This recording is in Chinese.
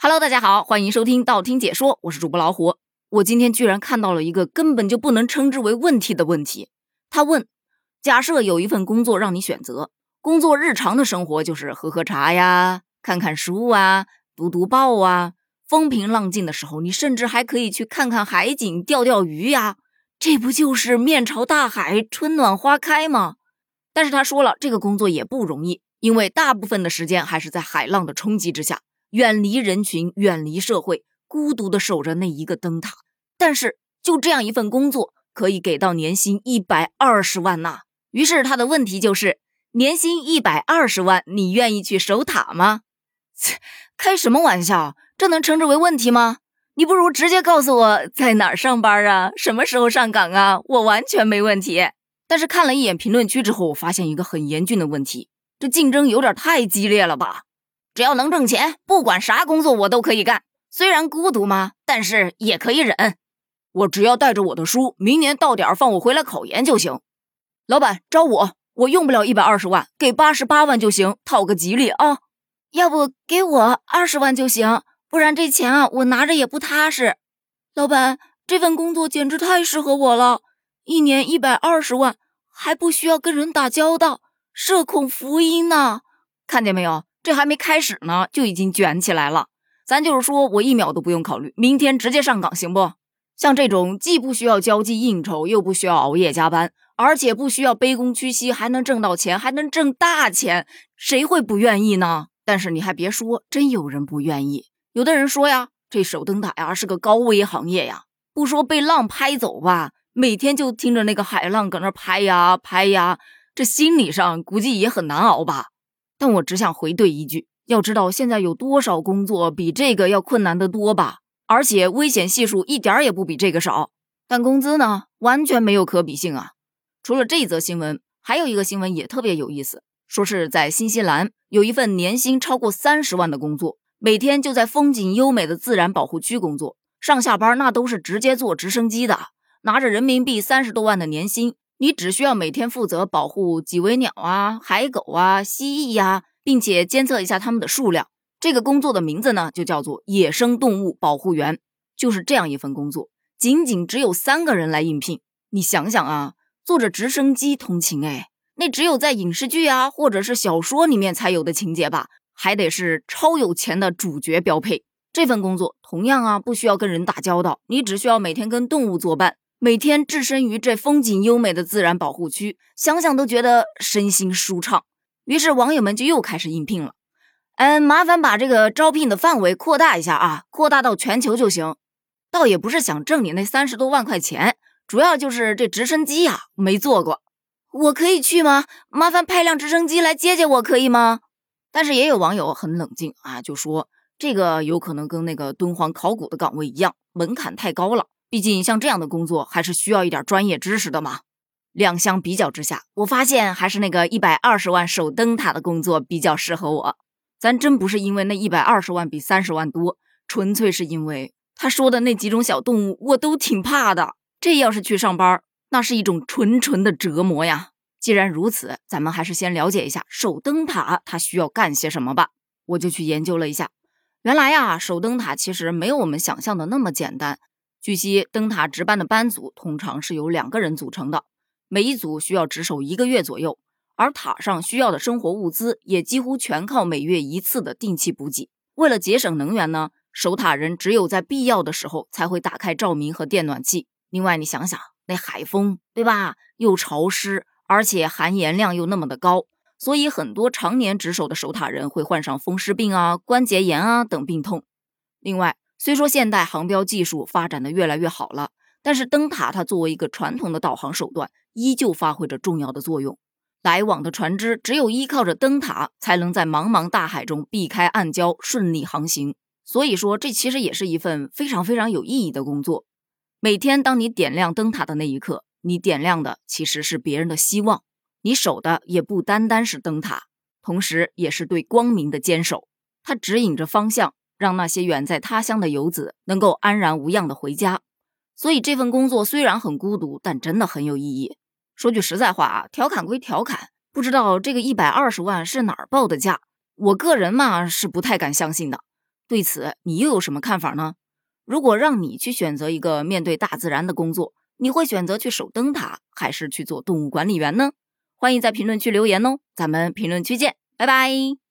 Hello，大家好，欢迎收听道听解说，我是主播老虎。我今天居然看到了一个根本就不能称之为问题的问题。他问：假设有一份工作让你选择，工作日常的生活就是喝喝茶呀、看看书啊、读读报啊，风平浪静的时候，你甚至还可以去看看海景、钓钓鱼呀，这不就是面朝大海、春暖花开吗？但是他说了，这个工作也不容易，因为大部分的时间还是在海浪的冲击之下。远离人群，远离社会，孤独的守着那一个灯塔。但是，就这样一份工作，可以给到年薪一百二十万呐。于是，他的问题就是：年薪一百二十万，你愿意去守塔吗？切，开什么玩笑？这能称之为问题吗？你不如直接告诉我在哪儿上班啊，什么时候上岗啊，我完全没问题。但是看了一眼评论区之后，我发现一个很严峻的问题：这竞争有点太激烈了吧？只要能挣钱，不管啥工作我都可以干。虽然孤独嘛，但是也可以忍。我只要带着我的书，明年到点放我回来考研就行。老板招我，我用不了一百二十万，给八十八万就行，讨个吉利啊。要不给我二十万就行，不然这钱啊我拿着也不踏实。老板，这份工作简直太适合我了，一年一百二十万，还不需要跟人打交道，社恐福音呢。看见没有？这还没开始呢，就已经卷起来了。咱就是说，我一秒都不用考虑，明天直接上岗，行不？像这种既不需要交际应酬，又不需要熬夜加班，而且不需要卑躬屈膝，还能挣到钱，还能挣大钱，谁会不愿意呢？但是你还别说，真有人不愿意。有的人说呀，这守灯塔呀是个高危行业呀，不说被浪拍走吧，每天就听着那个海浪搁那拍呀拍呀，这心理上估计也很难熬吧。但我只想回怼一句：要知道现在有多少工作比这个要困难得多吧？而且危险系数一点也不比这个少。但工资呢，完全没有可比性啊！除了这则新闻，还有一个新闻也特别有意思，说是在新西兰有一份年薪超过三十万的工作，每天就在风景优美的自然保护区工作，上下班那都是直接坐直升机的，拿着人民币三十多万的年薪。你只需要每天负责保护几尾鸟啊、海狗啊、蜥蜴呀，并且监测一下它们的数量。这个工作的名字呢，就叫做野生动物保护员。就是这样一份工作，仅仅只有三个人来应聘。你想想啊，坐着直升机通勤，哎，那只有在影视剧啊或者是小说里面才有的情节吧？还得是超有钱的主角标配。这份工作同样啊，不需要跟人打交道，你只需要每天跟动物作伴。每天置身于这风景优美的自然保护区，想想都觉得身心舒畅。于是网友们就又开始应聘了。嗯，麻烦把这个招聘的范围扩大一下啊，扩大到全球就行。倒也不是想挣你那三十多万块钱，主要就是这直升机呀没坐过。我可以去吗？麻烦派辆直升机来接接我，可以吗？但是也有网友很冷静啊，就说这个有可能跟那个敦煌考古的岗位一样，门槛太高了。毕竟像这样的工作还是需要一点专业知识的嘛。两相比较之下，我发现还是那个一百二十万守灯塔的工作比较适合我。咱真不是因为那一百二十万比三十万多，纯粹是因为他说的那几种小动物我都挺怕的。这要是去上班，那是一种纯纯的折磨呀。既然如此，咱们还是先了解一下守灯塔它需要干些什么吧。我就去研究了一下，原来呀，守灯塔其实没有我们想象的那么简单。据悉，灯塔值班的班组通常是由两个人组成的，每一组需要值守一个月左右，而塔上需要的生活物资也几乎全靠每月一次的定期补给。为了节省能源呢，守塔人只有在必要的时候才会打开照明和电暖气。另外，你想想那海风，对吧？又潮湿，而且含盐量又那么的高，所以很多常年值守的守塔人会患上风湿病啊、关节炎啊等病痛。另外，虽说现代航标技术发展的越来越好了，但是灯塔它作为一个传统的导航手段，依旧发挥着重要的作用。来往的船只只有依靠着灯塔，才能在茫茫大海中避开暗礁，顺利航行。所以说，这其实也是一份非常非常有意义的工作。每天当你点亮灯塔的那一刻，你点亮的其实是别人的希望，你守的也不单单是灯塔，同时也是对光明的坚守。它指引着方向。让那些远在他乡的游子能够安然无恙的回家，所以这份工作虽然很孤独，但真的很有意义。说句实在话啊，调侃归调侃，不知道这个一百二十万是哪儿报的价？我个人嘛是不太敢相信的。对此你又有什么看法呢？如果让你去选择一个面对大自然的工作，你会选择去守灯塔，还是去做动物管理员呢？欢迎在评论区留言哦，咱们评论区见，拜拜。